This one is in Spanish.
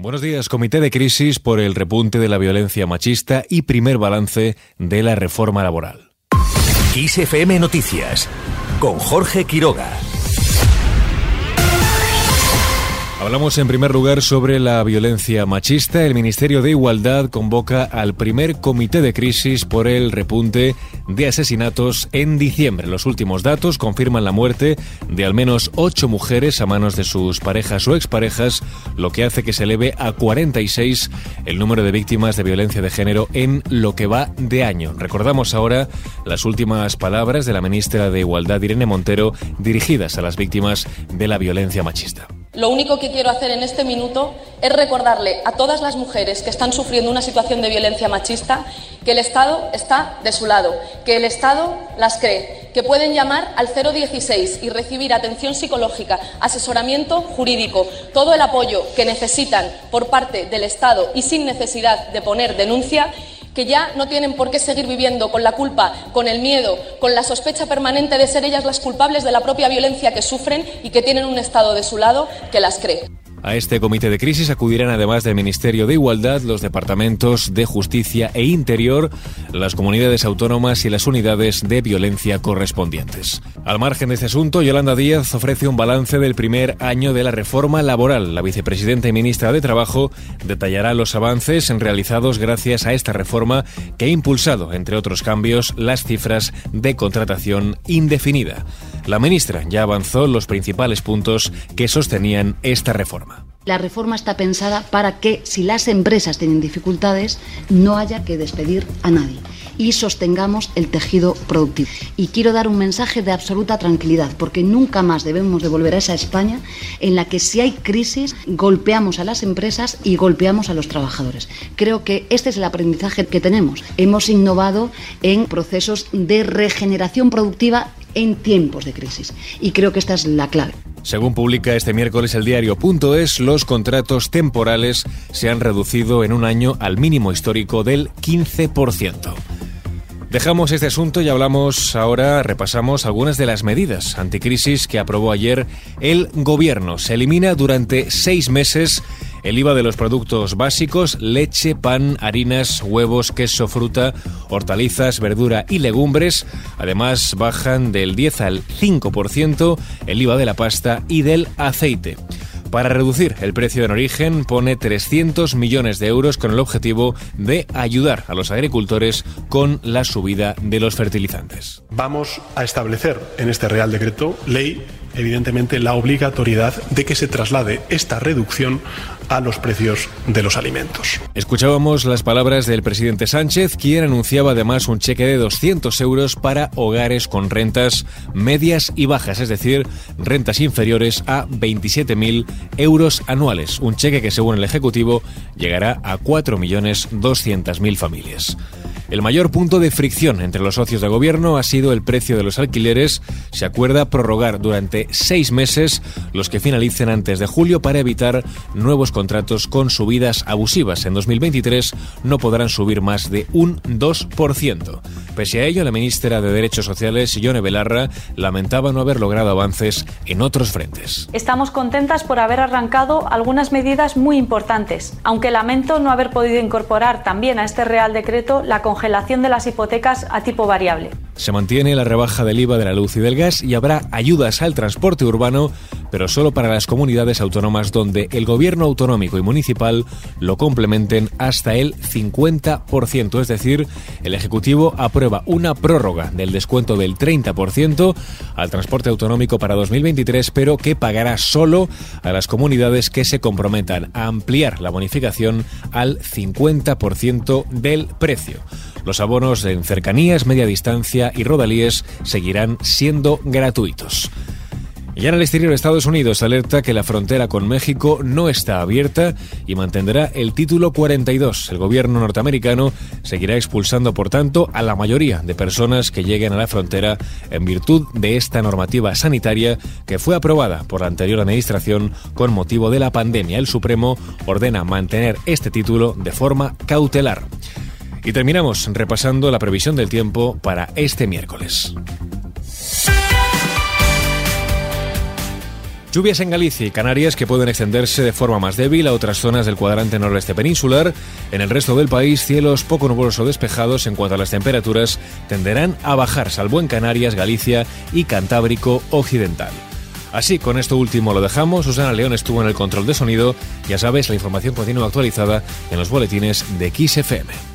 Buenos días, Comité de Crisis por el repunte de la violencia machista y primer balance de la reforma laboral. XFM Noticias con Jorge Quiroga. Hablamos en primer lugar sobre la violencia machista. El Ministerio de Igualdad convoca al primer comité de crisis por el repunte de asesinatos en diciembre. Los últimos datos confirman la muerte de al menos ocho mujeres a manos de sus parejas o exparejas, lo que hace que se eleve a 46 el número de víctimas de violencia de género en lo que va de año. Recordamos ahora las últimas palabras de la ministra de Igualdad, Irene Montero, dirigidas a las víctimas de la violencia machista. Lo único que quiero hacer en este minuto es recordarle a todas las mujeres que están sufriendo una situación de violencia machista que el Estado está de su lado, que el Estado las cree, que pueden llamar al 016 y recibir atención psicológica, asesoramiento jurídico, todo el apoyo que necesitan por parte del Estado y sin necesidad de poner denuncia que ya no tienen por qué seguir viviendo con la culpa, con el miedo, con la sospecha permanente de ser ellas las culpables de la propia violencia que sufren y que tienen un Estado de su lado que las cree. A este comité de crisis acudirán además del Ministerio de Igualdad, los departamentos de Justicia e Interior, las comunidades autónomas y las unidades de violencia correspondientes. Al margen de este asunto, Yolanda Díaz ofrece un balance del primer año de la reforma laboral. La vicepresidenta y ministra de Trabajo detallará los avances realizados gracias a esta reforma que ha impulsado, entre otros cambios, las cifras de contratación indefinida. La ministra ya avanzó los principales puntos que sostenían esta reforma. La reforma está pensada para que si las empresas tienen dificultades no haya que despedir a nadie y sostengamos el tejido productivo. Y quiero dar un mensaje de absoluta tranquilidad porque nunca más debemos de volver a esa España en la que si hay crisis golpeamos a las empresas y golpeamos a los trabajadores. Creo que este es el aprendizaje que tenemos. Hemos innovado en procesos de regeneración productiva en tiempos de crisis y creo que esta es la clave. Según publica este miércoles el diario.es, los contratos temporales se han reducido en un año al mínimo histórico del 15%. Dejamos este asunto y hablamos ahora, repasamos algunas de las medidas anticrisis que aprobó ayer el gobierno. Se elimina durante seis meses el IVA de los productos básicos, leche, pan, harinas, huevos, queso, fruta, hortalizas, verdura y legumbres. Además, bajan del 10 al 5% el IVA de la pasta y del aceite. Para reducir el precio en origen pone 300 millones de euros con el objetivo de ayudar a los agricultores con la subida de los fertilizantes. Vamos a establecer en este Real Decreto ley evidentemente la obligatoriedad de que se traslade esta reducción a los precios de los alimentos. Escuchábamos las palabras del presidente Sánchez, quien anunciaba además un cheque de 200 euros para hogares con rentas medias y bajas, es decir, rentas inferiores a 27.000 euros anuales. Un cheque que, según el Ejecutivo, llegará a 4.200.000 familias. El mayor punto de fricción entre los socios de gobierno ha sido el precio de los alquileres. Se acuerda prorrogar durante seis meses los que finalicen antes de julio para evitar nuevos contratos con subidas abusivas. En 2023 no podrán subir más de un 2%. Pese a ello, la ministra de Derechos Sociales, Ione Belarra, lamentaba no haber logrado avances en otros frentes. Estamos contentas por haber arrancado algunas medidas muy importantes, aunque lamento no haber podido incorporar también a este Real Decreto la congelación congelación de las hipotecas a tipo variable. Se mantiene la rebaja del IVA de la luz y del gas y habrá ayudas al transporte urbano, pero solo para las comunidades autónomas donde el gobierno autonómico y municipal lo complementen hasta el 50%. Es decir, el Ejecutivo aprueba una prórroga del descuento del 30% al transporte autonómico para 2023, pero que pagará solo a las comunidades que se comprometan a ampliar la bonificación al 50% del precio. Los abonos en cercanías, media distancia y rodalíes seguirán siendo gratuitos. Ya en el exterior Estados Unidos alerta que la frontera con México no está abierta y mantendrá el título 42. El gobierno norteamericano seguirá expulsando, por tanto, a la mayoría de personas que lleguen a la frontera en virtud de esta normativa sanitaria que fue aprobada por la anterior administración con motivo de la pandemia. El Supremo ordena mantener este título de forma cautelar. Y terminamos repasando la previsión del tiempo para este miércoles. Lluvias en Galicia y Canarias que pueden extenderse de forma más débil a otras zonas del cuadrante noroeste peninsular. En el resto del país, cielos poco nubosos o despejados en cuanto a las temperaturas tenderán a bajar, salvo en Canarias, Galicia y Cantábrico Occidental. Así, con esto último lo dejamos. Susana León estuvo en el control de sonido. Ya sabes, la información continúa actualizada en los boletines de XFM.